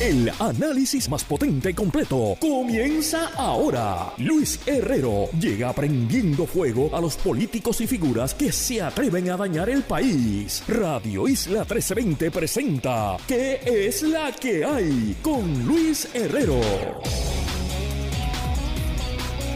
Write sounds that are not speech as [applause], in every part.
El análisis más potente y completo comienza ahora. Luis Herrero llega prendiendo fuego a los políticos y figuras que se atreven a dañar el país. Radio Isla 1320 presenta ¿Qué es la que hay? con Luis Herrero.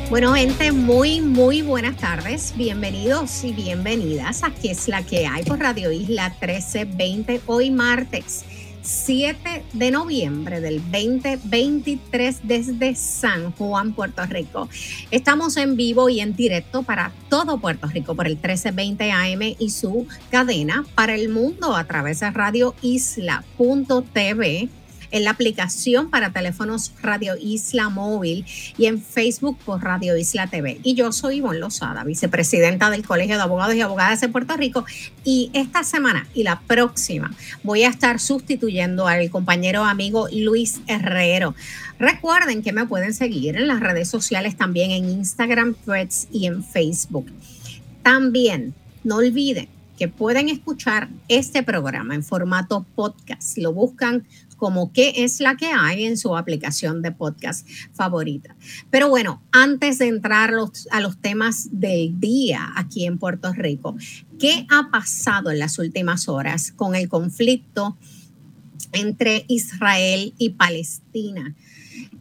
Bueno, gente, muy, muy buenas tardes. Bienvenidos y bienvenidas a ¿Qué es la que hay? por Radio Isla 1320, hoy martes. 7 de noviembre del 2023 desde San Juan, Puerto Rico. Estamos en vivo y en directo para todo Puerto Rico por el 1320 AM y su cadena para el mundo a través de Radio Isla.tv en la aplicación para teléfonos Radio Isla Móvil y en Facebook por Radio Isla TV. Y yo soy Ivonne Lozada, vicepresidenta del Colegio de Abogados y Abogadas de Puerto Rico. Y esta semana y la próxima voy a estar sustituyendo al compañero amigo Luis Herrero. Recuerden que me pueden seguir en las redes sociales también en Instagram, Threads y en Facebook. También no olviden que pueden escuchar este programa en formato podcast. Lo buscan como qué es la que hay en su aplicación de podcast favorita. Pero bueno, antes de entrar a los temas del día aquí en Puerto Rico, ¿qué ha pasado en las últimas horas con el conflicto entre Israel y Palestina?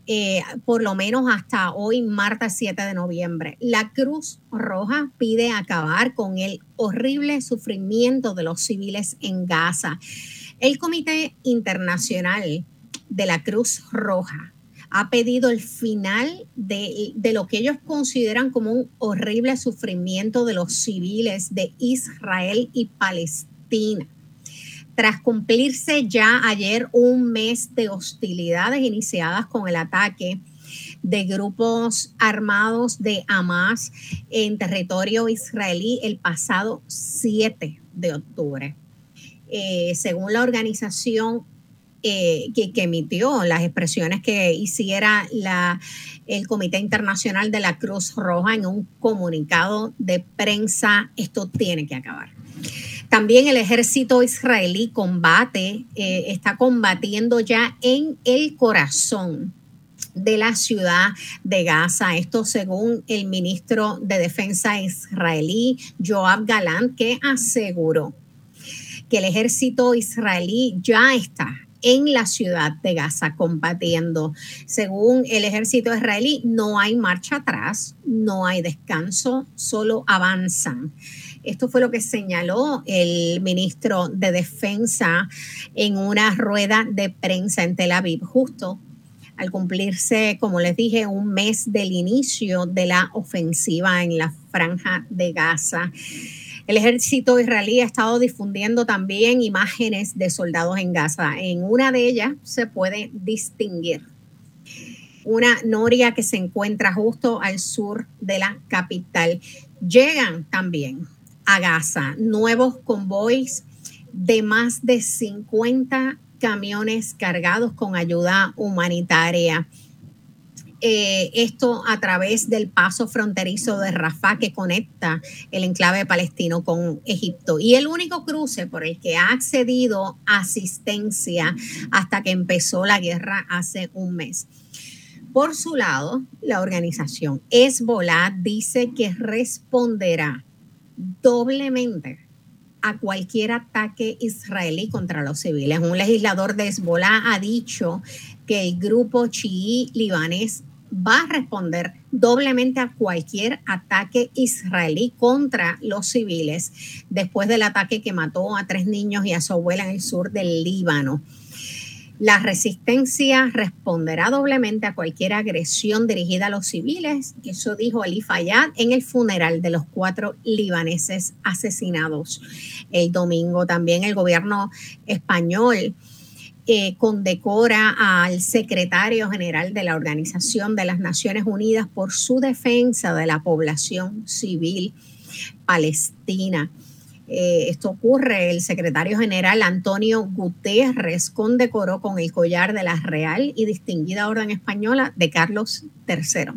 Eh, por lo menos hasta hoy, martes 7 de noviembre. La Cruz Roja pide acabar con el horrible sufrimiento de los civiles en Gaza. El Comité Internacional de la Cruz Roja ha pedido el final de, lo que ellos consideran como un horrible sufrimiento de los civiles de Israel y Palestina. Tras cumplirse ya ayer un mes de hostilidades iniciadas con el ataque de grupos armados de Hamas en territorio israelí el pasado 7 de octubre. Eh, según la organización eh, que, emitió las expresiones que hiciera el Comité Internacional de la Cruz Roja en un comunicado de prensa, esto tiene que acabar. También el ejército israelí combate, eh, está combatiendo ya en el corazón de la ciudad de Gaza. Esto según el ministro de Defensa israelí, Joab Galant, que aseguró que el ejército israelí ya está en la ciudad de Gaza combatiendo. Según el ejército israelí, no hay marcha atrás, no hay descanso, solo avanzan. Esto fue lo que señaló el ministro de Defensa en una rueda de prensa en Tel Aviv, justo al cumplirse, como les dije, un mes del inicio de la ofensiva en la franja de Gaza. El ejército israelí ha estado difundiendo también imágenes de soldados en Gaza. En una de ellas se puede distinguir una noria que se encuentra justo al sur de la capital. Llegan también a Gaza nuevos convoys de más de 50 camiones cargados con ayuda humanitaria. Eh, esto a través del paso fronterizo de Rafah que conecta el enclave palestino con Egipto. Y el único cruce por el que ha accedido asistencia hasta que empezó la guerra hace un mes. Por su lado, la organización Hezbollah dice que responderá doblemente a cualquier ataque israelí contra los civiles. Un legislador de Hezbollah ha dicho que el grupo chií libanés va a responder doblemente a cualquier ataque israelí contra los civiles después del ataque que mató a tres niños y a su abuela en el sur del Líbano. La resistencia responderá doblemente a cualquier agresión dirigida a los civiles. Eso dijo Ali Fayyad en el funeral de los cuatro libaneses asesinados el domingo. También el gobierno español condecora al secretario general de la Organización de las Naciones Unidas por su defensa de la población civil palestina. Eh, esto ocurre, el secretario general Antonio Guterres condecoró con el collar de la Real y Distinguida Orden Española de Carlos III.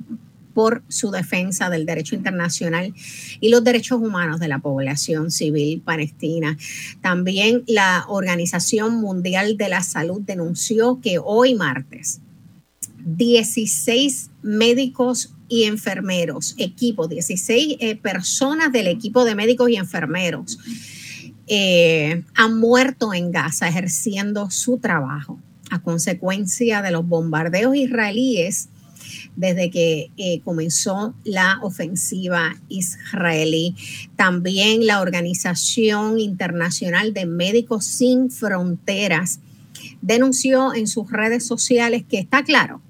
Por su defensa del derecho internacional y los derechos humanos de la población civil palestina. También la Organización Mundial de la Salud denunció que hoy martes 16 médicos y enfermeros, equipo, 16 eh, personas del equipo de médicos y enfermeros eh, han muerto en Gaza ejerciendo su trabajo a consecuencia de los bombardeos israelíes desde que eh, comenzó la ofensiva israelí. También la Organización Internacional de Médicos Sin Fronteras denunció en sus redes sociales que está claro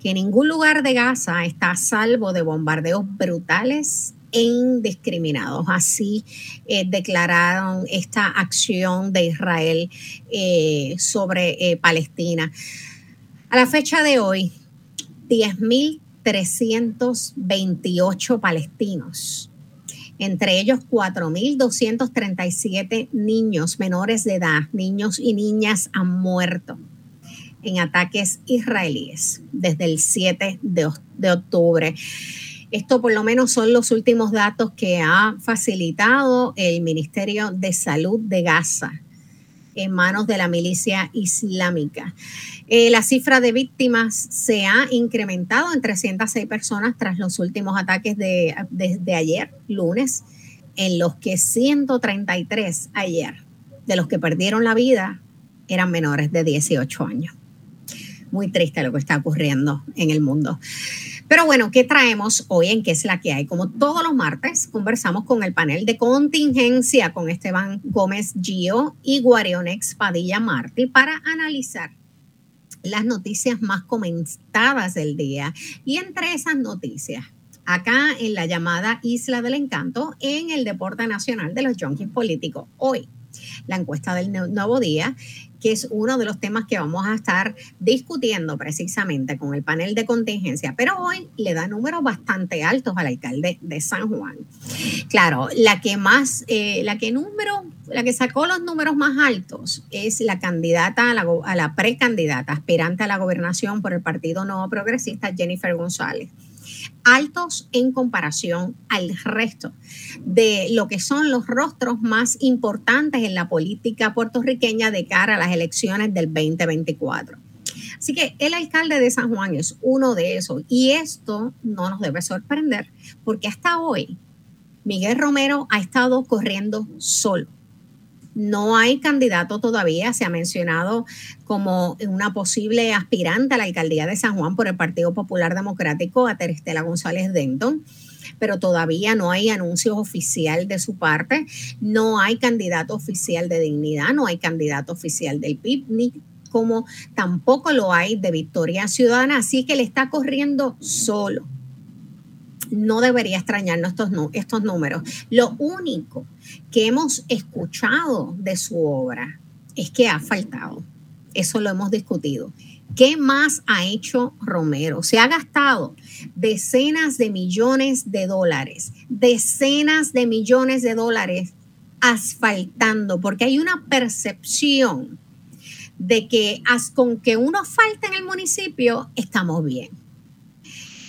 que ningún lugar de Gaza está a salvo de bombardeos brutales e indiscriminados. Así eh, declararon esta acción de Israel eh, sobre Palestina. A la fecha de hoy, 10.328 palestinos, entre ellos 4.237 niños menores de edad, niños y niñas han muerto en ataques israelíes desde el 7 de, de octubre. Esto por lo menos son los últimos datos que ha facilitado el Ministerio de Salud de Gaza en manos de la milicia islámica. Eh, la cifra de víctimas se ha incrementado en 306 personas tras los últimos ataques de, desde ayer, lunes, en los que 133 ayer de los que perdieron la vida eran menores de 18 años muy triste lo que está ocurriendo en el mundo. Pero bueno, ¿qué traemos hoy en qué es la que hay? Como todos los martes, conversamos con el panel de contingencia con Esteban Gómez Gio y Guarionex Padilla Martí para analizar las noticias más comentadas del día. Y entre esas noticias, acá en la llamada Isla del Encanto, en el Deporte Nacional de los Junkies Políticos. Hoy, la encuesta del Nuevo Día que es uno de los temas que vamos a estar discutiendo precisamente con el panel de contingencia. Pero hoy le da números bastante altos al alcalde de San Juan. Claro, la que más, eh, la que número, la que sacó los números más altos es la candidata a la, a la precandidata, aspirante a la gobernación por el Partido Nuevo Progresista, Jennifer González altos en comparación al resto de lo que son los rostros más importantes en la política puertorriqueña de cara a las elecciones del 2024. Así que el alcalde de San Juan es uno de esos y esto no nos debe sorprender porque hasta hoy Miguel Romero ha estado corriendo solo no hay candidato todavía, se ha mencionado como una posible aspirante a la alcaldía de San Juan por el Partido Popular Democrático a Terestela González Denton pero todavía no hay anuncio oficial de su parte, no hay candidato oficial de dignidad, no hay candidato oficial del PIB, ni como tampoco lo hay de Victoria Ciudadana, así que le está corriendo solo no debería extrañarnos estos, estos números. Lo único que hemos escuchado de su obra es que ha faltado. Eso lo hemos discutido. ¿Qué más ha hecho Romero? Se ha gastado decenas de millones de dólares, decenas de millones de dólares asfaltando, porque hay una percepción de que con que uno falta en el municipio, estamos bien.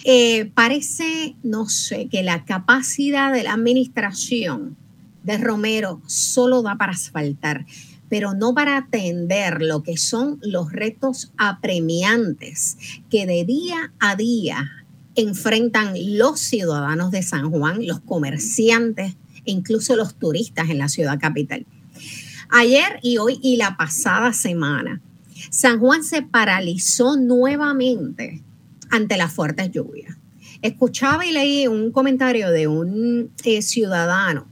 Eh, parece, no sé, que la capacidad de la administración de Romero solo da para asfaltar, pero no para atender lo que son los retos apremiantes que de día a día enfrentan los ciudadanos de San Juan, los comerciantes e incluso los turistas en la ciudad capital. Ayer y hoy y la pasada semana, San Juan se paralizó nuevamente ante las fuertes lluvias. Escuchaba y leí un comentario de un eh, ciudadano,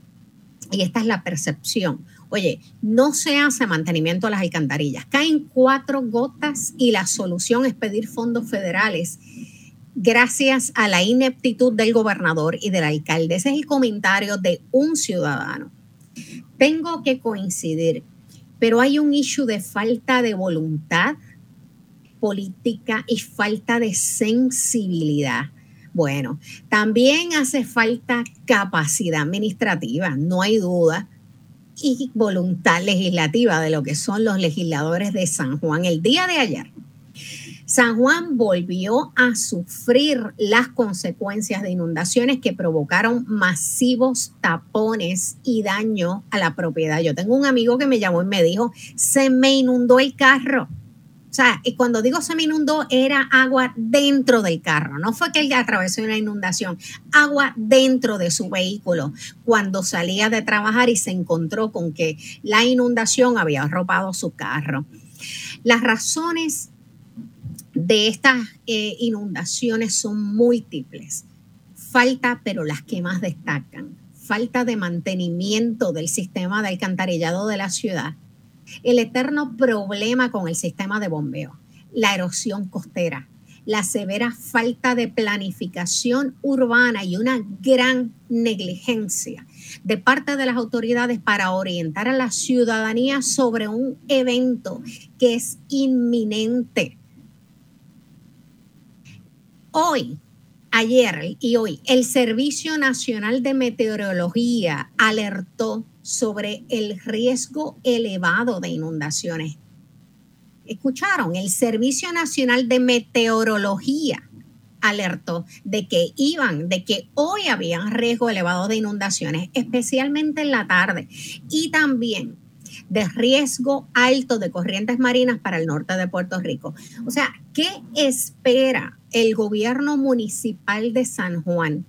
y esta es la percepción. Oye, no se hace mantenimiento a las alcantarillas. Caen cuatro gotas y la solución es pedir fondos federales gracias a la ineptitud del gobernador y del alcalde. Ese es el comentario de un ciudadano. Tengo que coincidir, pero hay un issue de falta de voluntad política y falta de sensibilidad. Bueno, también hace falta capacidad administrativa, no hay duda, y voluntad legislativa de lo que son los legisladores de San Juan. El día de ayer San Juan volvió a sufrir las consecuencias de inundaciones que provocaron masivos tapones y daño a la propiedad. Yo tengo un amigo que me llamó y me dijo, se me inundó el carro. O sea, y cuando digo se me inundó, era agua dentro del carro. No fue que él atravesó una inundación, agua dentro de su vehículo cuando salía de trabajar y se encontró con que la inundación había arropado su carro. Las razones de estas eh, inundaciones son múltiples. Falta, pero las que más destacan, falta de mantenimiento del sistema de alcantarillado de la ciudad, el eterno problema con el sistema de bombeo, la erosión costera, la severa falta de planificación urbana y una gran negligencia de parte de las autoridades para orientar a la ciudadanía sobre un evento que es inminente. Hoy, ayer y hoy, el Servicio Nacional de Meteorología alertó sobre el riesgo elevado de inundaciones. Escucharon, el Servicio Nacional de Meteorología alertó de que iban, de que hoy había riesgo elevado de inundaciones, especialmente en la tarde. Y también de riesgo alto de corrientes marinas para el norte de Puerto Rico. O sea, ¿qué espera el gobierno municipal de San Juan?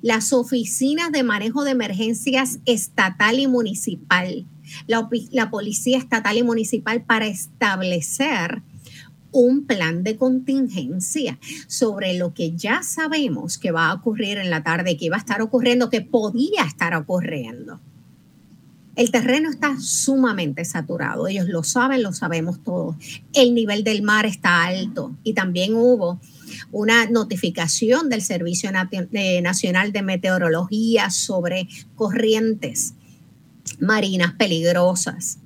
Las oficinas de manejo de emergencias estatal y municipal, la, policía estatal y municipal para establecer un plan de contingencia sobre lo que ya sabemos que va a ocurrir en la tarde, que iba a estar ocurriendo, que podía estar ocurriendo. El terreno está sumamente saturado, ellos lo saben, lo sabemos todos. El nivel del mar está alto y también hubo una notificación del Servicio Nacional de Meteorología sobre corrientes marinas peligrosas.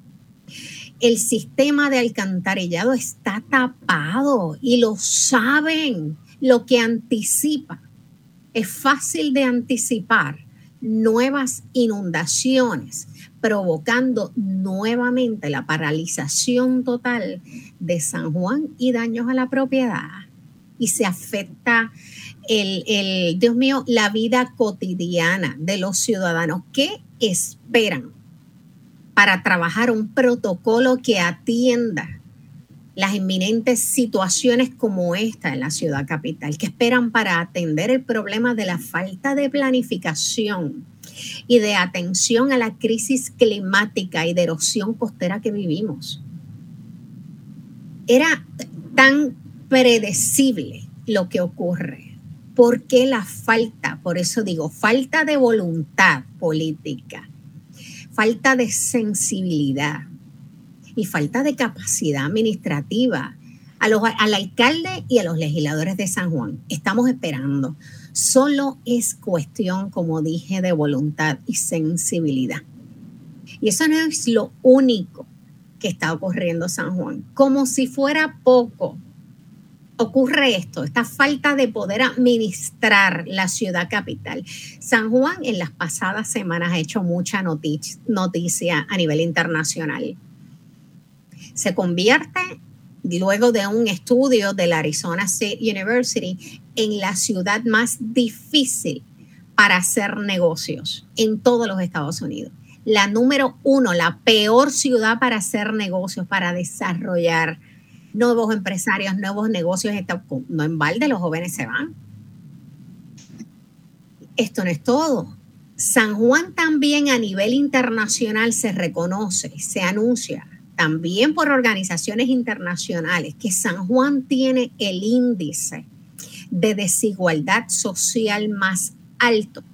El sistema de alcantarillado está tapado y lo saben, lo que anticipa. Es fácil de anticipar nuevas inundaciones provocando nuevamente la paralización total de San Juan y daños a la propiedad. Y se afecta el, el, Dios mío, la vida cotidiana de los ciudadanos. ¿Qué esperan para trabajar un protocolo que atienda las inminentes situaciones como esta en la ciudad capital? ¿Qué esperan para atender el problema de la falta de planificación? y de atención a la crisis climática y de erosión costera que vivimos. Era tan predecible lo que ocurre. ¿Por qué la falta? Por eso digo, falta de voluntad política, falta de sensibilidad y falta de capacidad administrativa a los, al alcalde y a los legisladores de San Juan. Estamos esperando Solo es cuestión, como dije, de voluntad y sensibilidad. Y eso no es lo único que está ocurriendo en San Juan. Como si fuera poco, ocurre esto, esta falta de poder administrar la ciudad capital. San Juan en las pasadas semanas ha hecho mucha noticia, noticia a nivel internacional. Se convierte luego de un estudio de la Arizona State University en la ciudad más difícil para hacer negocios en todos los Estados Unidos. La número uno, la peor ciudad para hacer negocios, para desarrollar nuevos empresarios, nuevos negocios. No en balde los jóvenes se van. Esto no es todo. San Juan también a nivel internacional se reconoce, se anuncia también por organizaciones internacionales que San Juan tiene el índice de desigualdad social más alto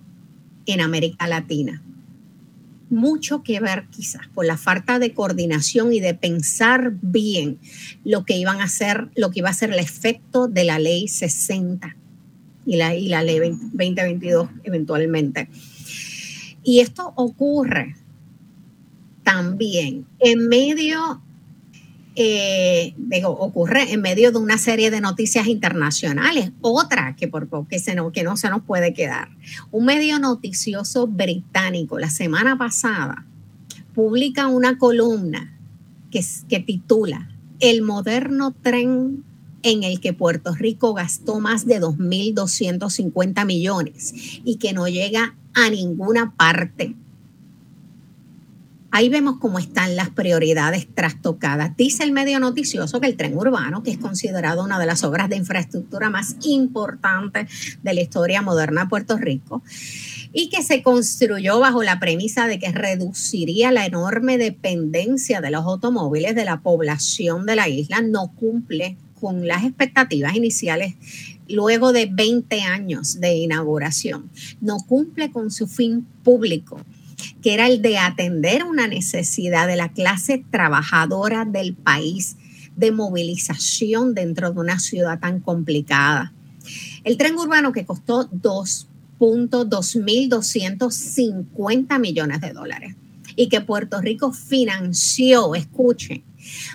en América Latina. Mucho que ver quizás por la falta de coordinación y de pensar bien lo que iban a hacer, lo que iba a ser el efecto de la ley 60 y la, y la ley 2022 eventualmente. Y esto ocurre también en medio eh, ocurre en medio de una serie de noticias internacionales. Otra que, por, que, no, que no se nos puede quedar. Un medio noticioso británico la semana pasada publica una columna que, que titula El moderno tren en el que Puerto Rico gastó más de 2.250 millones y que no llega a ninguna parte. Ahí vemos cómo están las prioridades trastocadas. Dice el medio noticioso que el tren urbano, que es considerado una de las obras de infraestructura más importantes de la historia moderna de Puerto Rico, y que se construyó bajo la premisa de que reduciría la enorme dependencia de los automóviles de la población de la isla, no cumple con las expectativas iniciales luego de 20 años de inauguración. No cumple con su fin público que era el de atender una necesidad de la clase trabajadora del país de movilización dentro de una ciudad tan complicada. El tren urbano que costó 2.250 millones de dólares y que Puerto Rico financió, escuchen,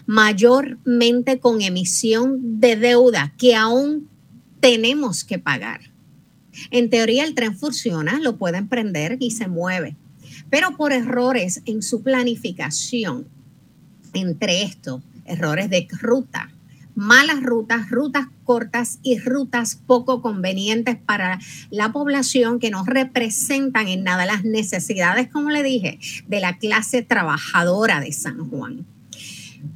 mayormente con emisión de deuda que aún tenemos que pagar. En teoría el tren funciona, lo pueden prender y se mueve pero por errores en su planificación, entre estos, errores de ruta, malas rutas, rutas cortas y rutas poco convenientes para la población que no representan en nada las necesidades, como le dije, de la clase trabajadora de San Juan.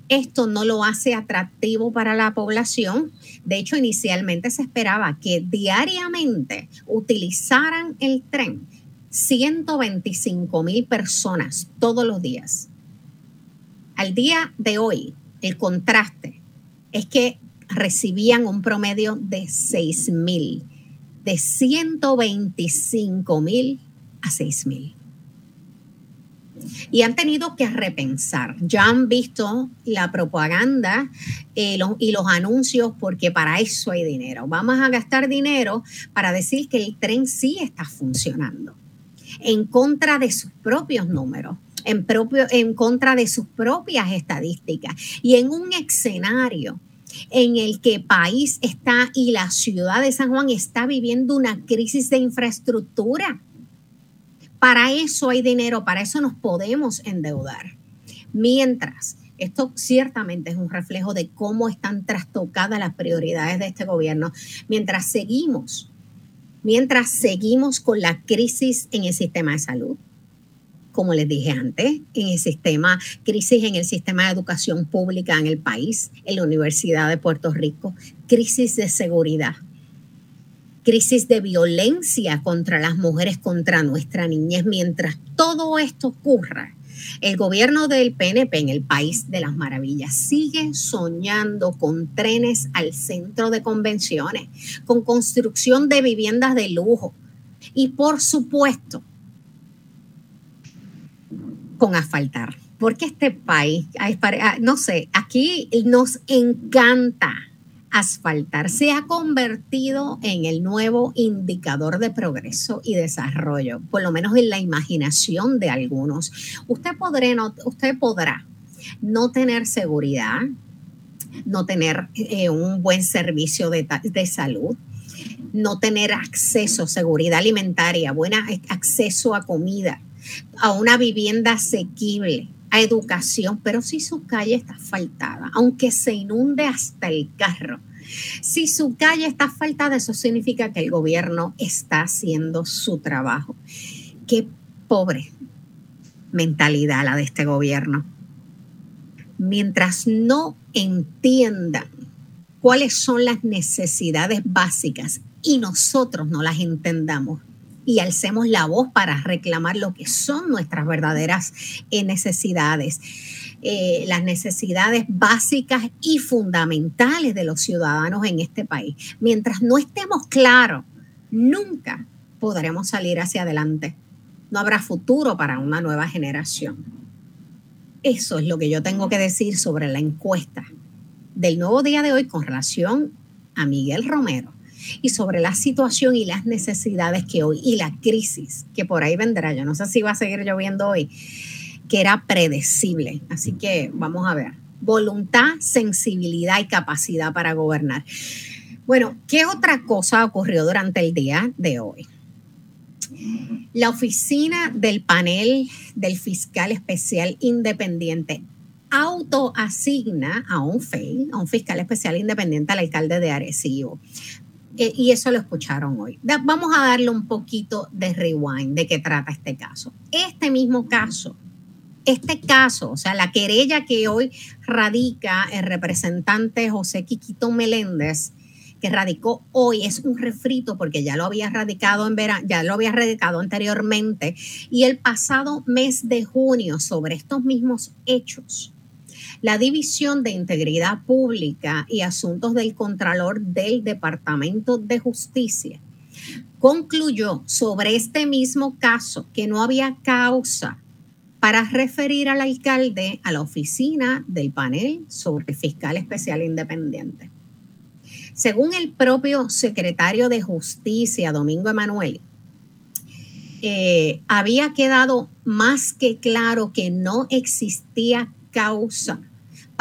Esto no lo hace atractivo para la población. De hecho, inicialmente se esperaba que diariamente utilizaran el tren 125 mil personas todos los días. Al día de hoy, el contraste es que recibían un promedio de 6 mil, de 125 mil a 6 mil. Y han tenido que repensar. Ya han visto la propaganda eh, y los anuncios porque para eso hay dinero. Vamos a gastar dinero para decir que el tren sí está funcionando en contra de sus propios números. En, propio, en contra de sus propias estadísticas y en un escenario en el que país está y la ciudad de San Juan está viviendo una crisis de infraestructura. Para eso hay dinero, para eso nos podemos endeudar. Mientras, esto ciertamente es un reflejo de cómo están trastocadas las prioridades de este gobierno, mientras seguimos mientras seguimos con la crisis en el sistema de salud, como les dije antes, en el sistema, crisis en el sistema de educación pública en el país, en la Universidad de Puerto Rico, crisis de seguridad, crisis de violencia contra las mujeres, contra nuestra niñez. Mientras todo esto ocurra, el gobierno del PNP en el país de las maravillas sigue soñando con trenes al centro de convenciones, con construcción de viviendas de lujo y por supuesto con asfaltar. Porque este país, no sé, aquí nos encanta asfaltar se ha convertido en el nuevo indicador de progreso y desarrollo, por lo menos en la imaginación de algunos. Usted, podrá no, tener seguridad, no tener eh, un buen servicio de, de salud, no tener acceso, seguridad alimentaria, buen acceso a comida, a una vivienda asequible, a educación, pero si su calle está asfaltada, aunque se inunde hasta el carro, si su calle está asfaltada, eso significa que el gobierno está haciendo su trabajo. Qué pobre mentalidad la de este gobierno. Mientras no entiendan cuáles son las necesidades básicas y nosotros no las entendamos, y alcemos la voz para reclamar lo que son nuestras verdaderas eh, necesidades, eh, las necesidades básicas y fundamentales de los ciudadanos en este país. Mientras no estemos claros, nunca podremos salir hacia adelante. No habrá futuro para una nueva generación. Eso es lo que yo tengo que decir sobre la encuesta del nuevo día de hoy con relación a Miguel Romero y sobre la situación y las necesidades que hoy y la crisis que por ahí vendrá. Yo no sé si va a seguir lloviendo hoy, que era predecible. Así que vamos a ver. Voluntad, sensibilidad y capacidad para gobernar. Bueno, ¿qué otra cosa ocurrió durante el día de hoy? La oficina del panel del fiscal especial independiente autoasigna a un FEI, a un fiscal especial independiente al alcalde de Arecibo. Eh, y eso lo escucharon hoy. vamos a darle un poquito de rewind de qué trata este caso. Este mismo caso, este caso, o sea, la querella que hoy radica el representante José Quiquito Meléndez, que radicó hoy es un refrito porque ya lo había radicado en verano, ya lo había radicado anteriormente y el pasado mes de junio sobre estos mismos hechos. La División de Integridad Pública y Asuntos del Contralor del Departamento de Justicia concluyó sobre este mismo caso que no había causa para referir al alcalde a la oficina del panel sobre fiscal especial independiente. Según el propio secretario de Justicia, Domingo Emanuel, eh, había quedado más que claro que no existía causa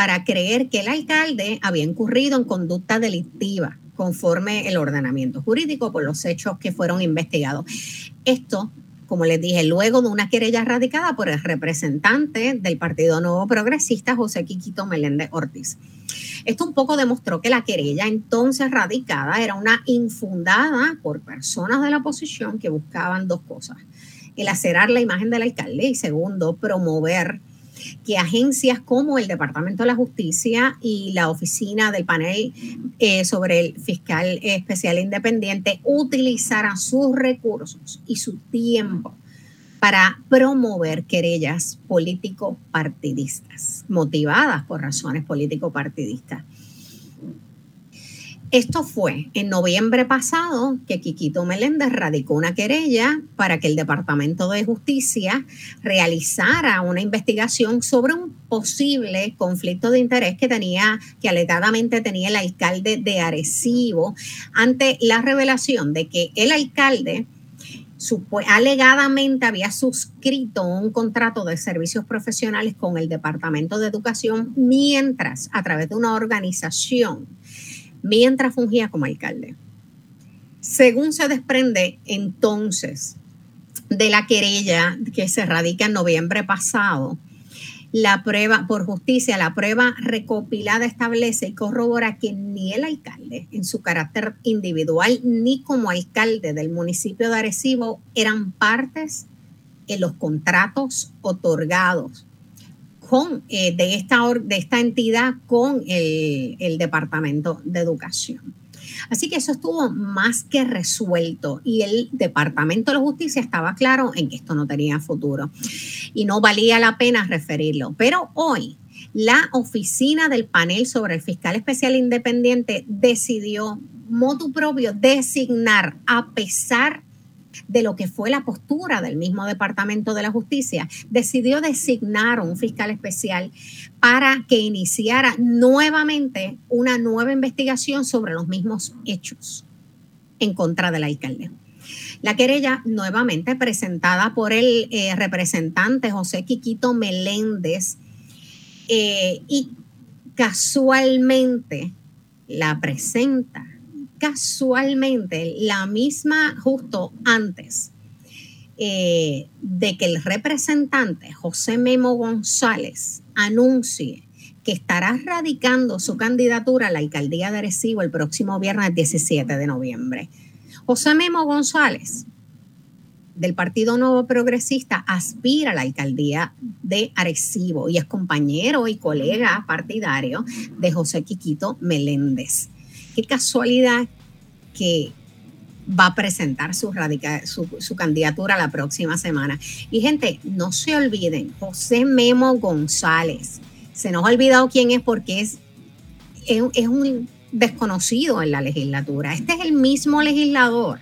para creer que el alcalde había incurrido en conducta delictiva conforme el ordenamiento jurídico por los hechos que fueron investigados. Esto como les dije, luego de una querella radicada por el representante del Partido Nuevo Progresista, José Quiquito Meléndez Ortiz. Esto un poco demostró que la querella entonces radicada era una infundada por personas de la oposición que buscaban dos cosas. El acerar la imagen del alcalde y segundo, promover que agencias como el Departamento de la Justicia y la oficina del panel eh, sobre el fiscal especial independiente utilizaran sus recursos y su tiempo para promover querellas político-partidistas, motivadas por razones político-partidistas. Esto fue en noviembre pasado que Quiquito Meléndez radicó una querella para que el Departamento de Justicia realizara una investigación sobre un posible conflicto de interés que tenía, que alegadamente tenía el alcalde de Arecibo ante la revelación de que el alcalde alegadamente había suscrito un contrato de servicios profesionales con el Departamento de Educación mientras a través de una organización mientras fungía como alcalde. Según se desprende entonces de la querella que se radica en noviembre pasado, la prueba por justicia, la prueba recopilada establece y corrobora que ni el alcalde en su carácter individual ni como alcalde del municipio de Arecibo eran partes en los contratos otorgados eh, de, esta, de esta entidad con el, Departamento de Educación. Así que eso estuvo más que resuelto y el Departamento de Justicia estaba claro en que esto no tenía futuro y no valía la pena referirlo. Pero hoy la oficina del panel sobre el fiscal especial independiente decidió motu propio designar a pesar de lo que fue la postura del mismo Departamento de la Justicia, decidió designar un fiscal especial para que iniciara nuevamente una nueva investigación sobre los mismos hechos en contra del alcalde. La querella nuevamente presentada por el eh, representante José Quiquito Meléndez eh, y casualmente la presenta casualmente la misma justo antes eh, de que el representante José Memo González anuncie que estará radicando su candidatura a la alcaldía de Arecibo el próximo viernes 17 de noviembre. José Memo González, del Partido Nuevo Progresista, aspira a la alcaldía de Arecibo y es compañero y colega partidario de José Quiquito Meléndez. Qué casualidad que va a presentar su, su, candidatura la próxima semana. Y gente, no se olviden, José Memo González. Se nos ha olvidado quién es porque es, es un desconocido en la legislatura. Este es el mismo legislador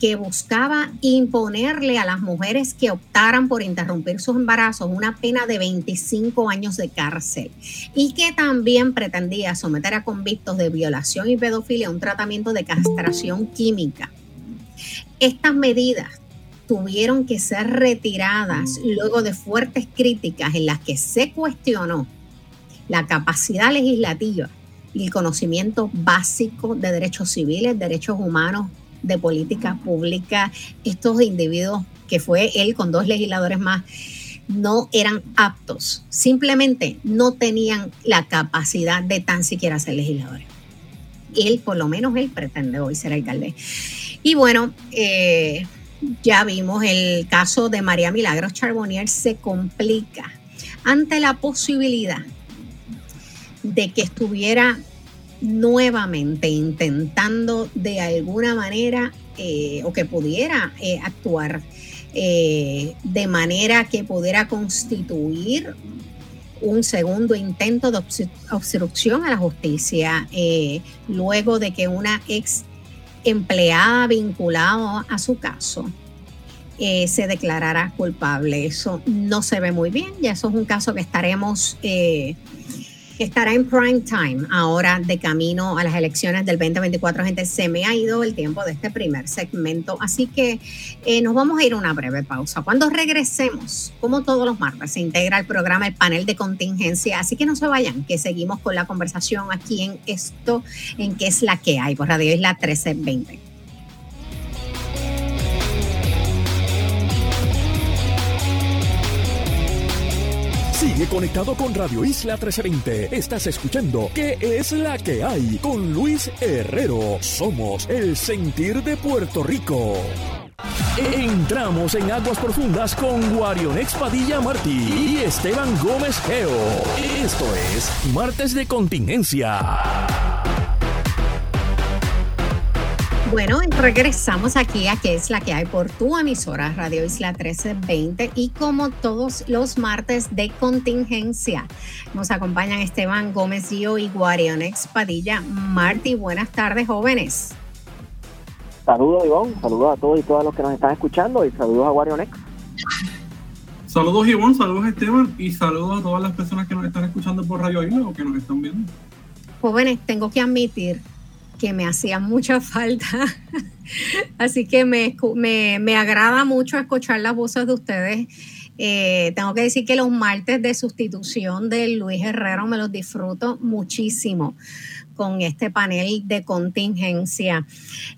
que buscaba imponerle a las mujeres que optaran por interrumpir sus embarazos una pena de 25 años de cárcel y que también pretendía someter a convictos de violación y pedofilia a un tratamiento de castración química. Estas medidas tuvieron que ser retiradas luego de fuertes críticas en las que se cuestionó la capacidad legislativa y el conocimiento básico de derechos civiles, derechos humanos, de política pública, estos individuos que fue él con dos legisladores más, no eran aptos, simplemente no tenían la capacidad de tan siquiera ser legisladores. Él, por lo menos él pretende hoy ser alcalde. Y bueno, eh, ya vimos el caso de María Milagros Charbonnier se complica ante la posibilidad de que estuviera nuevamente intentando de alguna manera eh, o que pudiera eh, actuar eh, de manera que pudiera constituir un segundo intento de obstrucción a la justicia luego de que una ex empleada vinculada a su caso se declarara culpable. Eso no se ve muy bien y eso es un caso que estaremos estará en prime time ahora de camino a las elecciones del 2024. Gente, se me ha ido el tiempo de este primer segmento, así que eh, nos vamos a ir a una breve pausa. Cuando regresemos, como todos los martes, se integra el programa el panel de contingencia, así que no se vayan, que seguimos con la conversación aquí en esto, en qué es la que hay por Radio Isla 1320. Conectado con Radio Isla 1320. Estás escuchando ¿Qué es la que hay? Con Luis Herrero. Somos el sentir de Puerto Rico. Entramos en aguas profundas con Guarion Padilla Martí y Esteban Gómez Geo. Esto es Martes de Contingencia. Bueno, regresamos aquí a que es la que hay por tu emisora Radio Isla 1320 y como todos los martes de contingencia nos acompañan Esteban Gómez Gio y Guarionex Padilla. Marti, buenas tardes jóvenes. Saludos Ivonne, saludos a todos y todas los que nos están escuchando y saludos a Guarionex. Saludos Ivonne, saludos Esteban y saludos a todas las personas que nos están escuchando por Radio Isla o que nos están viendo. Jóvenes, tengo que admitir que me hacía mucha falta. [laughs] Así que me, me, agrada mucho escuchar las voces de ustedes. Eh, tengo que decir que los martes de sustitución de Luis Herrero me los disfruto muchísimo con este panel de contingencia.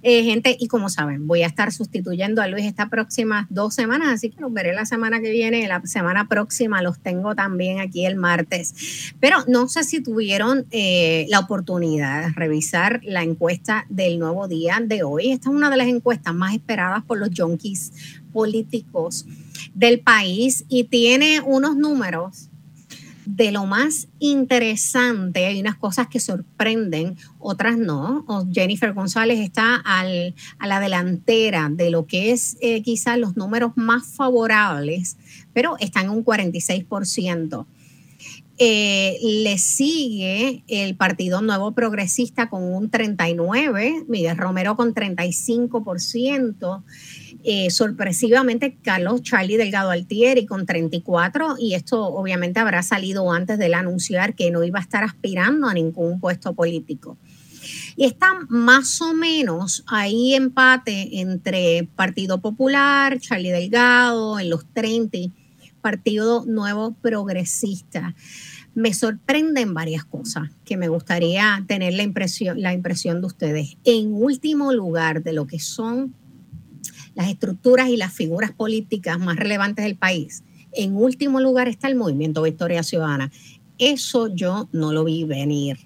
Eh, gente, y como saben, voy a estar sustituyendo a Luis estas próximas dos semanas, así que los veré la semana que viene. La semana próxima los tengo también aquí el martes. Pero no sé si tuvieron eh, la oportunidad de revisar la encuesta del nuevo día de hoy. Esta es una de las encuestas más esperadas por los junkies políticos del país y tiene unos números de lo más interesante, hay unas cosas que sorprenden, otras no. Jennifer González está al, a la delantera de lo que es eh, quizás los números más favorables, pero está en un 46%. Eh, le sigue el Partido Nuevo Progresista con un 39, Miguel Romero con 35%. Eh, sorpresivamente Carlos Charlie Delgado Altieri con 34 y esto obviamente habrá salido antes de anunciar que no iba a estar aspirando a ningún puesto político. Y está más o menos ahí empate entre Partido Popular, Charlie Delgado en los 30, Partido Nuevo Progresista. Me sorprenden varias cosas que me gustaría tener la impresión, la impresión de ustedes. En último lugar, de lo que son las estructuras y las figuras políticas más relevantes del país. En último lugar está el movimiento Victoria Ciudadana. Eso yo no lo vi venir.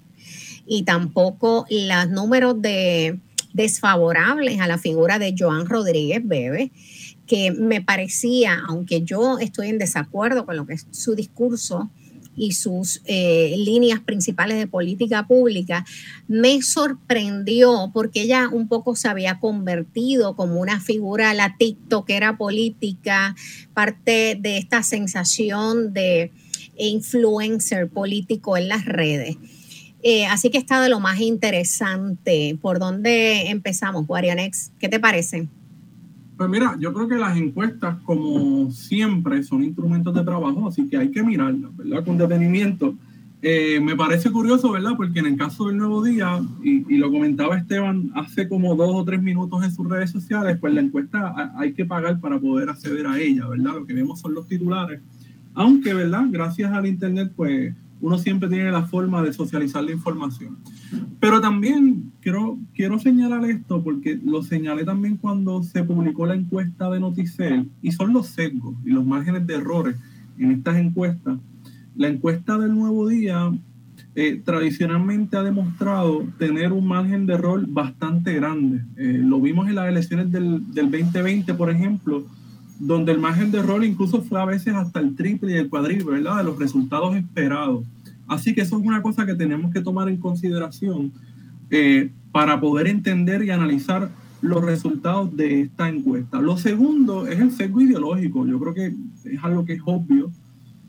Y tampoco los números de desfavorables a la figura de Joan Rodríguez Bebe, que me parecía, aunque yo estoy en desacuerdo con lo que es su discurso, y sus eh, líneas principales de política pública, me sorprendió porque ella un poco se había convertido como una figura, la TikTokera política, parte de esta sensación de influencer político en las redes. Eh, así que está de lo más interesante. ¿Por dónde empezamos, Guarianex? ¿Qué te parece? Pues mira, yo creo que las encuestas, como siempre, son instrumentos de trabajo, así que hay que mirarlas, ¿verdad? Con detenimiento. Eh, me parece curioso, ¿verdad? Porque en el caso del Nuevo Día, y, lo comentaba Esteban hace como dos o tres minutos en sus redes sociales, pues la encuesta hay que pagar para poder acceder a ella, ¿verdad? Lo que vemos son los titulares. Aunque, ¿verdad? Gracias al Internet, pues uno siempre tiene la forma de socializar la información. Pero también quiero, quiero señalar esto porque lo señalé también cuando se publicó la encuesta de Noticel y son los sesgos y los márgenes de errores en estas encuestas, la encuesta del nuevo día eh, tradicionalmente ha demostrado tener un margen de error bastante grande. Eh, lo vimos en las elecciones del, del 2020, por ejemplo, donde el margen de error incluso fue a veces hasta el triple y el cuadriple, ¿verdad? De los resultados esperados. Así que eso es una cosa que tenemos que tomar en consideración eh, para poder entender y analizar los resultados de esta encuesta. Lo segundo es el sesgo ideológico. Yo creo que es algo que es obvio,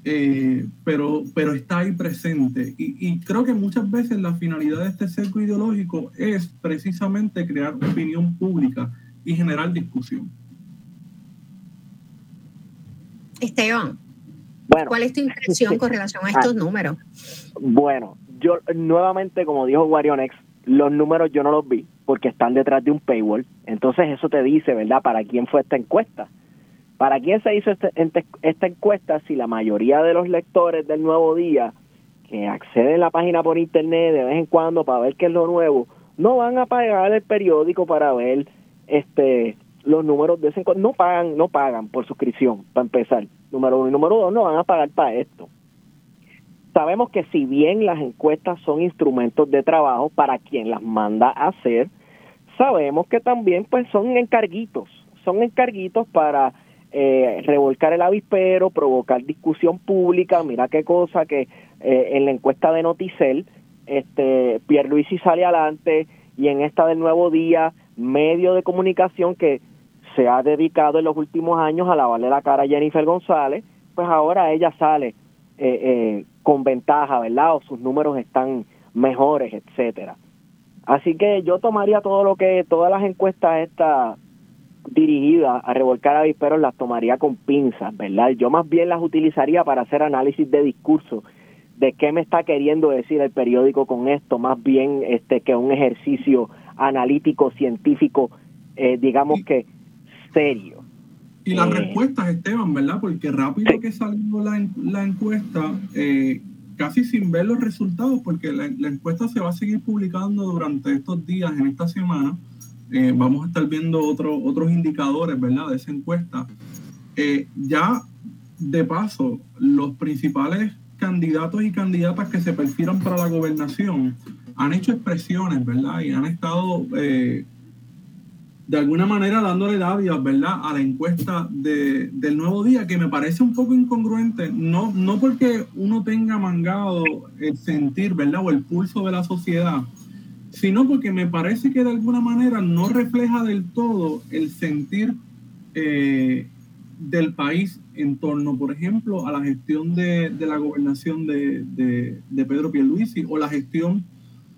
eh, pero, pero está ahí presente. Y, y, creo que muchas veces la finalidad de este sesgo ideológico es precisamente crear opinión pública y generar discusión. Esteban, bueno, ¿cuál es tu impresión con relación a [laughs] estos números? Bueno, yo nuevamente, como dijo Guarionex, los números yo no los vi porque están detrás de un paywall. Entonces eso te dice, ¿verdad?, para quién fue esta encuesta. ¿Para quién se hizo este, esta encuesta si la mayoría de los lectores del Nuevo Día que acceden a la página por internet de vez en cuando para ver qué es lo nuevo, no van a pagar el periódico para ver este los números de ese no pagan no pagan por suscripción para empezar número uno. Y número dos no van a pagar para esto. Sabemos que si bien las encuestas son instrumentos de trabajo para quien las manda a hacer sabemos que también pues son encarguitos son encarguitos para eh, revolcar el avispero provocar discusión pública. Mira qué cosa que eh, en la encuesta de Noticel este Pierluisi sale adelante y en esta del nuevo día medio de comunicación que se ha dedicado en los últimos años a lavarle la cara a Jennifer González, pues ahora ella sale eh, eh, con ventaja, ¿verdad? O sus números están mejores, etcétera. Así que yo tomaría todo lo que, todas las encuestas estas dirigidas a revolcar a avisperos las tomaría con pinzas, ¿verdad? Yo más bien las utilizaría para hacer análisis de discurso de qué me está queriendo decir el periódico con esto, más bien este que un ejercicio analítico científico, eh, digamos que serio. Y las eh, respuestas, Esteban, ¿verdad? Porque rápido que salió la, la encuesta, eh, casi sin ver los resultados, porque la, encuesta se va a seguir publicando durante estos días, en esta semana. Eh, vamos a estar viendo otro, otros indicadores, ¿verdad? De esa encuesta. ya de paso, los principales candidatos y candidatas que se perfilan para la gobernación han hecho expresiones, ¿verdad? Y han estado de alguna manera dándole davias, ¿verdad?, a la encuesta de, del nuevo día, que me parece un poco incongruente, no, no porque uno tenga mangado el sentir, ¿verdad?, o el pulso de la sociedad, sino porque me parece que de alguna manera no refleja del todo el sentir eh, del país en torno, por ejemplo, a la gestión de, de la gobernación de, de, de Pedro o la gestión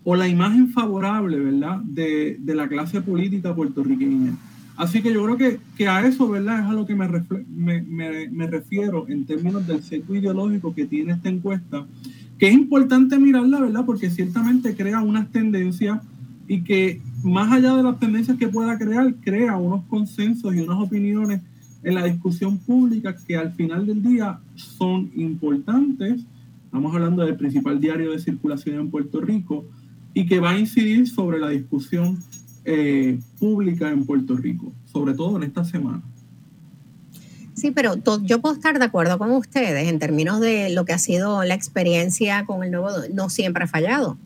o la imagen favorable, ¿verdad?, de, de la clase política puertorriqueña. Así que yo creo que, que, a eso, ¿verdad? Es a lo que me, me, me, refiero en términos del sesgo ideológico que tiene esta encuesta, que es importante mirarla, ¿verdad? Porque ciertamente crea unas tendencias y que más allá de las tendencias que pueda crear, crea unos consensos y unas opiniones en la discusión pública que al final del día son importantes. Estamos hablando del principal diario de circulación en Puerto Rico, y que va a incidir sobre la discusión eh, pública en Puerto Rico, sobre todo en esta semana. Sí, pero yo puedo estar de acuerdo con ustedes en términos de lo que ha sido la experiencia con el nuevo, no siempre ha fallado.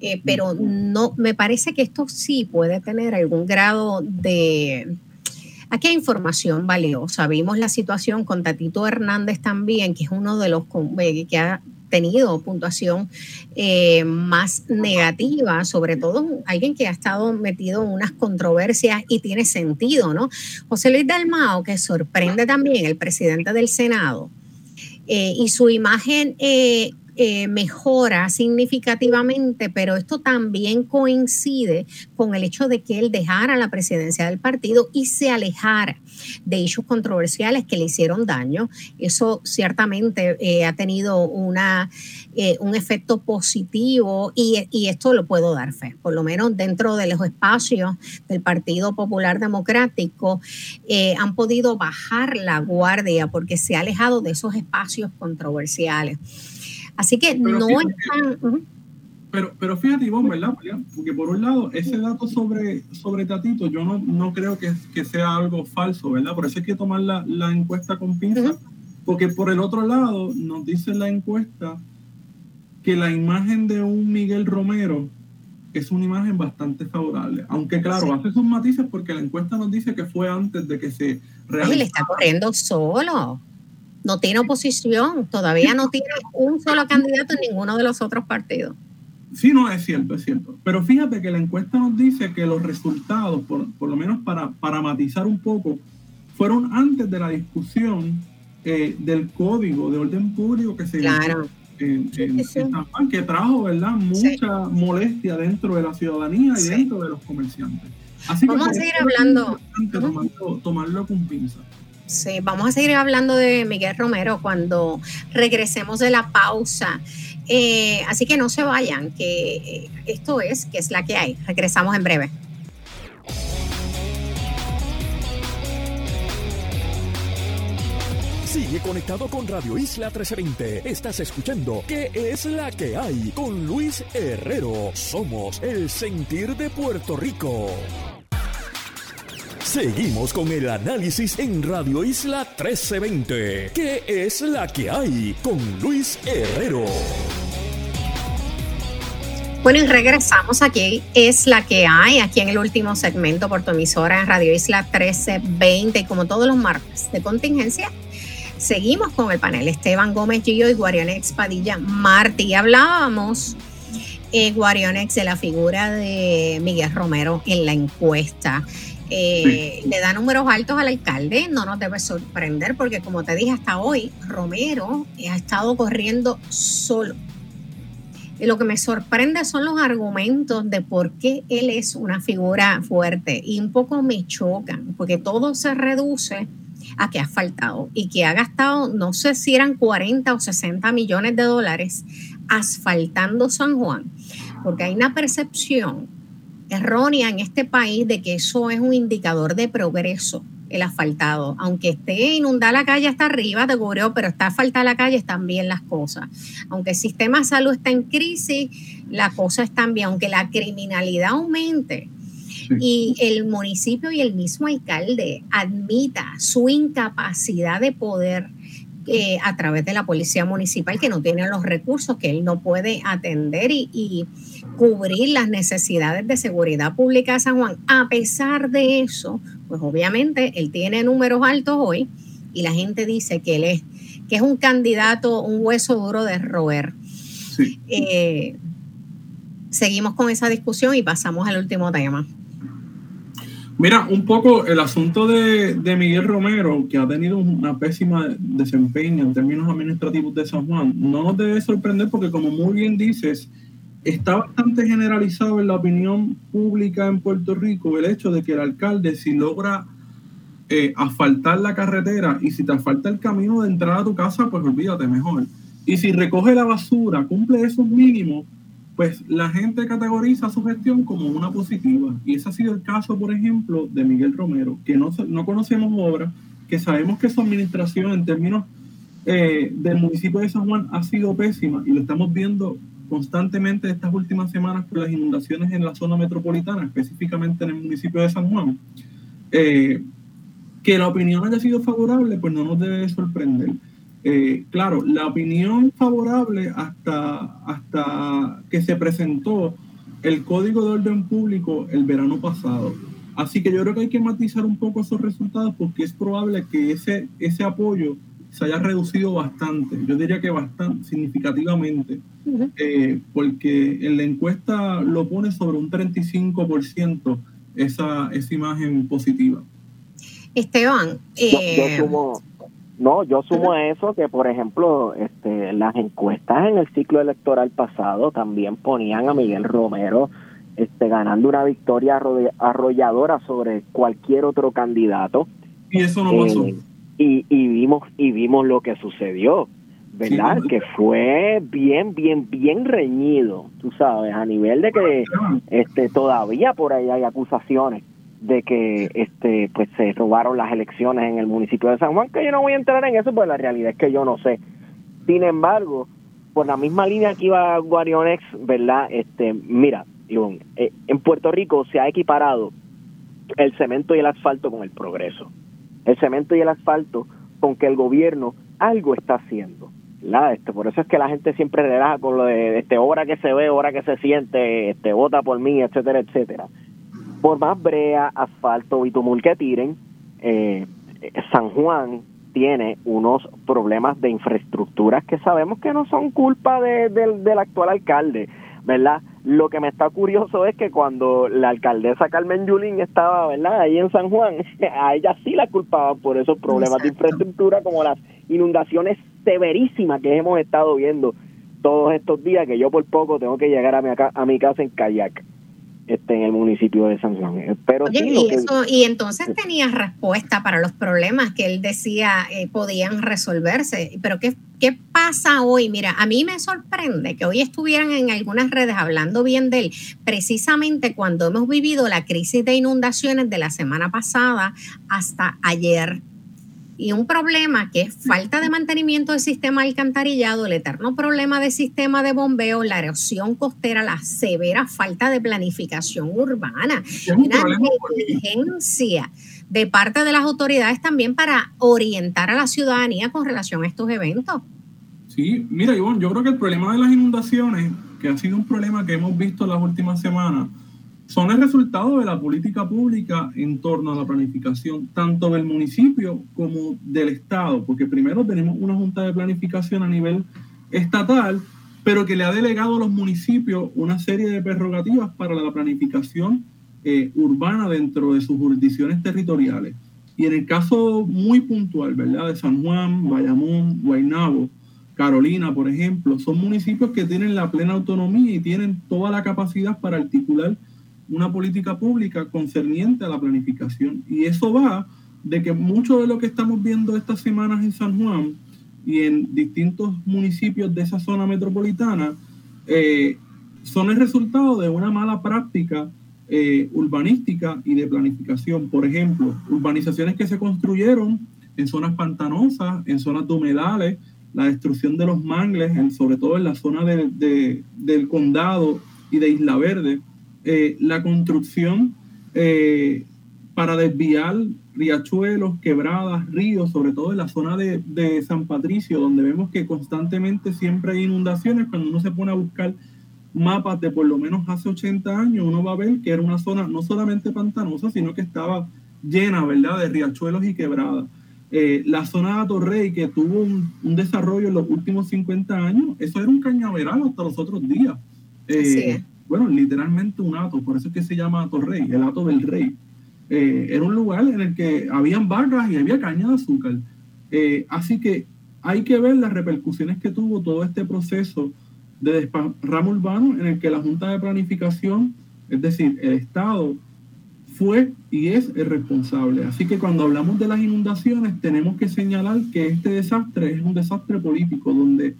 Eh, pero no, me parece que esto sí puede tener algún grado de, Aquí hay información valiosa. Vimos la situación con Tatito Hernández también, que es uno de los eh, que ha tenido puntuación eh, más negativa, sobre todo alguien que ha estado metido en unas controversias y tiene sentido, ¿no? José Luis Dalmao, que sorprende también, el presidente del Senado, eh, y su imagen eh, eh, mejora significativamente, pero esto también coincide con el hecho de que él dejara la presidencia del partido y se alejara de hechos controversiales que le hicieron daño. Eso ciertamente eh, ha tenido una, eh, un efecto positivo y, y, esto lo puedo dar fe, por lo menos dentro de los espacios del Partido Popular Democrático han podido bajar la guardia porque se ha alejado de esos espacios controversiales. Así que no es tan... Pero, pero fíjate, Ivonne, ¿verdad? Porque por un lado, ese dato sobre, sobre Tatito, yo no, no creo que, que sea algo falso, ¿verdad? Por eso hay que tomar la, la encuesta con pinzas, Porque por el otro lado, nos dice la encuesta que la imagen de un Miguel Romero es una imagen bastante favorable. Aunque claro, hace sus matices porque la encuesta nos dice que fue antes de que se realizara. le está corriendo solo. No tiene oposición. Todavía no tiene un solo candidato en ninguno de los otros partidos. Sí, no, es cierto, es cierto. Pero fíjate que la encuesta nos dice que los resultados, por, por lo menos para, para matizar un poco, fueron antes de la discusión eh, del código de orden público que se claro. en, que trajo ¿verdad? mucha molestia dentro de la ciudadanía y dentro de los comerciantes. Así vamos a seguir hablando. Tomarlo, tomarlo con pinza. Sí, vamos a seguir hablando de Miguel Romero cuando regresemos de la pausa. Eh, así que no se vayan, que eh, esto es, que es la que hay. Regresamos en breve. Sigue conectado con Radio Isla 1320. Estás escuchando ¿Qué es la que hay? Con Luis Herrero. Somos el sentir de Puerto Rico. Seguimos con el análisis en Radio Isla 1320. ¿Qué es la que hay? Con Luis Herrero. Bueno, y regresamos aquí. Es la que hay aquí en el último segmento por tu emisora en Radio Isla 1320. Y como todos los martes de contingencia, seguimos con el panel Esteban Gómez Gillo y Guarionex Padilla Martí. Hablábamos, eh, Guarionex, de la figura de Miguel Romero en la encuesta. Eh, le da números altos al alcalde, no nos debe sorprender porque como te dije hasta hoy, Romero ha estado corriendo solo. Y lo que me sorprende son los argumentos de por qué él es una figura fuerte y un poco me chocan porque todo se reduce a que ha faltado y que ha gastado, no sé si eran 40 o 60 millones de dólares asfaltando San Juan, porque hay una percepción errónea en este país de que eso es un indicador de progreso, el asfaltado. Aunque esté inundada la calle hasta arriba, te cubrió, pero está asfaltada la calle, están bien las cosas. Aunque el sistema de salud está en crisis, la cosa está bien. Aunque la criminalidad aumente y el municipio y el mismo alcalde admita su incapacidad de poder eh, a través de la policía municipal que no tiene los recursos, que él no puede atender y, cubrir las necesidades de seguridad pública de San Juan. A pesar de eso, pues obviamente él tiene números altos hoy y la gente dice que él es, que es un candidato, un hueso duro de roer. Eh, seguimos con esa discusión y pasamos al último tema. Mira, un poco el asunto de, Miguel Romero, que ha tenido una pésima desempeño en términos administrativos de San Juan, no nos debe sorprender porque, como muy bien dices, está bastante generalizado en la opinión pública en Puerto Rico el hecho de que el alcalde, si logra eh, asfaltar la carretera y si te asfalta el camino de entrada a tu casa, pues olvídate mejor. Y si recoge la basura, cumple esos mínimos, pues la gente categoriza su gestión como una positiva. Y ese ha sido el caso, por ejemplo, de Miguel Romero, que no, no conocemos obra, que sabemos que su administración en términos eh, del municipio de San Juan ha sido pésima y lo estamos viendo constantemente estas últimas semanas por las inundaciones en la zona metropolitana, específicamente en el municipio de San Juan. Eh, que la opinión haya sido favorable, pues no nos debe sorprender. Eh, claro, la opinión favorable hasta, hasta que se presentó el Código de Orden Público el verano pasado. Así que yo creo que hay que matizar un poco esos resultados porque es probable que ese, ese apoyo se haya reducido bastante, yo diría que bastante significativamente, eh, porque en la encuesta lo pone sobre un 35% esa, esa imagen positiva. Esteban, eh, no, yo sumo a eso que, por ejemplo, este, las encuestas en el ciclo electoral pasado también ponían a Miguel Romero este, ganando una victoria arrolladora sobre cualquier otro candidato. Y eso no pasó. Eh, y, y, vimos, y vimos lo que sucedió, ¿verdad? que fue bien, bien, bien reñido, tú sabes, a nivel de que este, todavía por ahí hay acusaciones de que este pues se robaron las elecciones en el municipio de San Juan, que yo no voy a entrar en eso, pues la realidad es que yo no sé. Sin embargo, por la misma línea que iba Guarionex, ¿verdad? Este, mira, eh, en Puerto Rico se ha equiparado el cemento y el asfalto con el progreso. El cemento y el asfalto con que el gobierno algo está haciendo. ¿verdad? Este, por eso es que la gente siempre relaja con lo de este, hora que se ve, hora que se siente, este, vota por mí, etcétera, etcétera. Por más brea, asfalto, bitumul que tiren, eh, San Juan tiene unos problemas de infraestructuras que sabemos que no son culpa de, del actual alcalde, ¿verdad? Lo que me está curioso es que cuando la alcaldesa Carmen Yulín estaba, ¿verdad? Ahí en San Juan, [laughs] a ella sí la culpaban por esos problemas de infraestructura como las inundaciones severísimas que hemos estado viendo todos estos días, que yo por poco tengo que llegar a mi, a mi casa en kayak este, en el municipio de San Juan. Eh, pero y, entonces tenía respuesta para los problemas que él decía eh, podían resolverse. Pero ¿qué, ¿qué pasa hoy? Mira, a mí me sorprende que hoy estuvieran en algunas redes hablando bien de él, precisamente cuando hemos vivido la crisis de inundaciones de la semana pasada hasta ayer y un problema que es falta de mantenimiento del sistema alcantarillado, el eterno problema del sistema de bombeo, la erosión costera, la severa falta de planificación urbana, una negligencia de parte de las autoridades también para orientar a la ciudadanía con relación a estos eventos. Sí, mira, Ivonne, yo creo que el problema de las inundaciones, que ha sido un problema que hemos visto en las últimas semanas, son el resultado de la política pública en torno a la planificación, tanto del municipio como del Estado, porque primero tenemos una junta de planificación a nivel estatal, pero que le ha delegado a los municipios una serie de prerrogativas para la planificación eh, urbana dentro de sus jurisdicciones territoriales. Y en el caso muy puntual, ¿verdad? De San Juan, Bayamón, Guaynabo, Carolina, por ejemplo, son municipios que tienen la plena autonomía y tienen toda la capacidad para articular una política pública concerniente a la planificación. Y eso va de que mucho de lo que estamos viendo estas semanas en San Juan y en distintos municipios de esa zona metropolitana eh, son el resultado de una mala práctica eh, urbanística y de planificación. Por ejemplo, urbanizaciones que se construyeron en zonas pantanosas, en zonas de humedales, la destrucción de los mangles, sobre todo en la zona del condado y de Isla Verde, eh, la construcción eh, para desviar riachuelos, quebradas, ríos, sobre todo en la zona de, San Patricio, donde vemos que constantemente siempre hay inundaciones. Cuando uno se pone a buscar mapas de por lo menos hace 80 años, uno va a ver que era una zona no solamente pantanosa, sino que estaba llena, ¿verdad?, de riachuelos y quebradas. Eh, la zona de Atorrey, que tuvo un, desarrollo en los últimos 50 años, eso era un cañaveral hasta los otros días. Eh, bueno, literalmente un ato, por eso es que se llama Ato Rey, el ato del rey. Eh, era un lugar en el que habían vacas y había caña de azúcar. Eh, así que hay que ver las repercusiones que tuvo todo este proceso de desparramo urbano en el que la Junta de Planificación, es decir, el Estado, fue y es el responsable. Así que cuando hablamos de las inundaciones tenemos que señalar que este desastre es un desastre político donde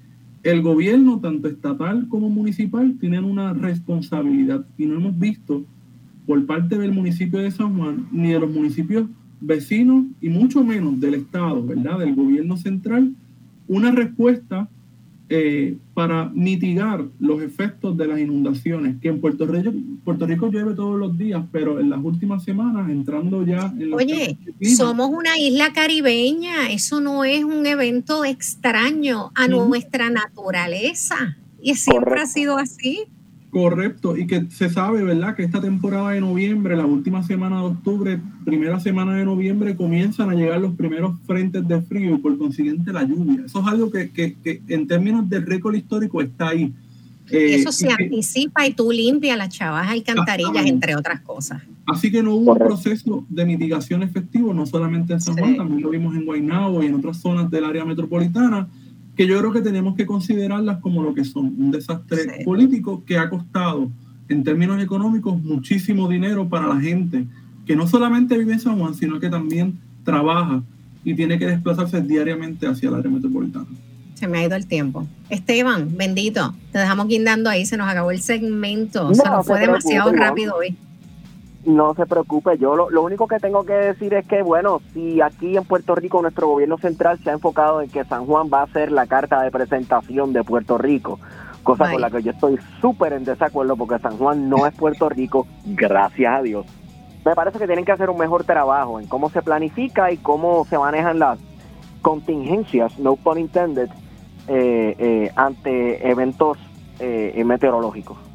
el gobierno, tanto estatal como municipal, tienen una responsabilidad y no hemos visto por parte del municipio de San Juan ni de los municipios vecinos y mucho menos del Estado, ¿verdad? Del gobierno central, una respuesta eh, para mitigar los efectos de las inundaciones, que en Puerto Rico, Puerto Rico llueve todos los días, pero en las últimas semanas, entrando ya en Oye, somos una isla caribeña, eso no es un evento extraño a nuestra naturaleza, y siempre ha sido así. Correcto, y que se sabe, ¿verdad?, que esta temporada de noviembre, la última semana de octubre, primera semana de noviembre, comienzan a llegar los primeros frentes de frío y por consiguiente la lluvia. Eso es algo que, que, que en términos de récord histórico está ahí. Eh, eso se anticipa y tú limpias las chavas alcantarillas, entre otras cosas. Así que no hubo un proceso de mitigación efectivo, no solamente en San Juan, también lo vimos en Guaynabo y en otras zonas del área metropolitana que yo creo que tenemos que considerarlas como lo que son, un desastre político que ha costado en términos económicos muchísimo dinero para la gente que no solamente vive en San Juan, sino que también trabaja y tiene que desplazarse diariamente hacia el área metropolitana. Se me ha ido el tiempo. Esteban, bendito, te dejamos guindando ahí, se nos acabó el segmento, se nos fue demasiado rápido hoy. No se preocupe, yo lo, único que tengo que decir es que, bueno, si aquí en Puerto Rico nuestro gobierno central se ha enfocado en que San Juan va a ser la carta de presentación de Puerto Rico, cosa con la que yo estoy súper en desacuerdo porque San Juan no es Puerto Rico, gracias a Dios. Me parece que tienen que hacer un mejor trabajo en cómo se planifica y cómo se manejan las contingencias, no pun intended, ante eventos meteorológicos.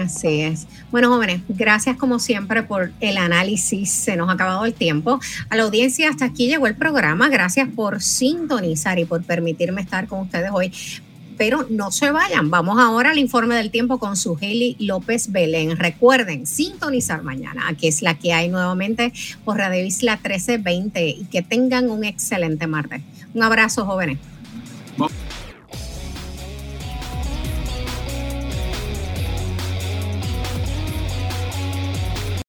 Así es. Bueno, jóvenes, gracias como siempre por el análisis. Se nos ha acabado el tiempo. A la audiencia, hasta aquí llegó el programa. Gracias por sintonizar y por permitirme estar con ustedes hoy. Pero no se vayan. Vamos ahora al informe del tiempo con Sujeli López Belén. Recuerden sintonizar mañana, que es la que hay nuevamente por Radio Isla 1320 y que tengan un excelente martes. Un abrazo, jóvenes.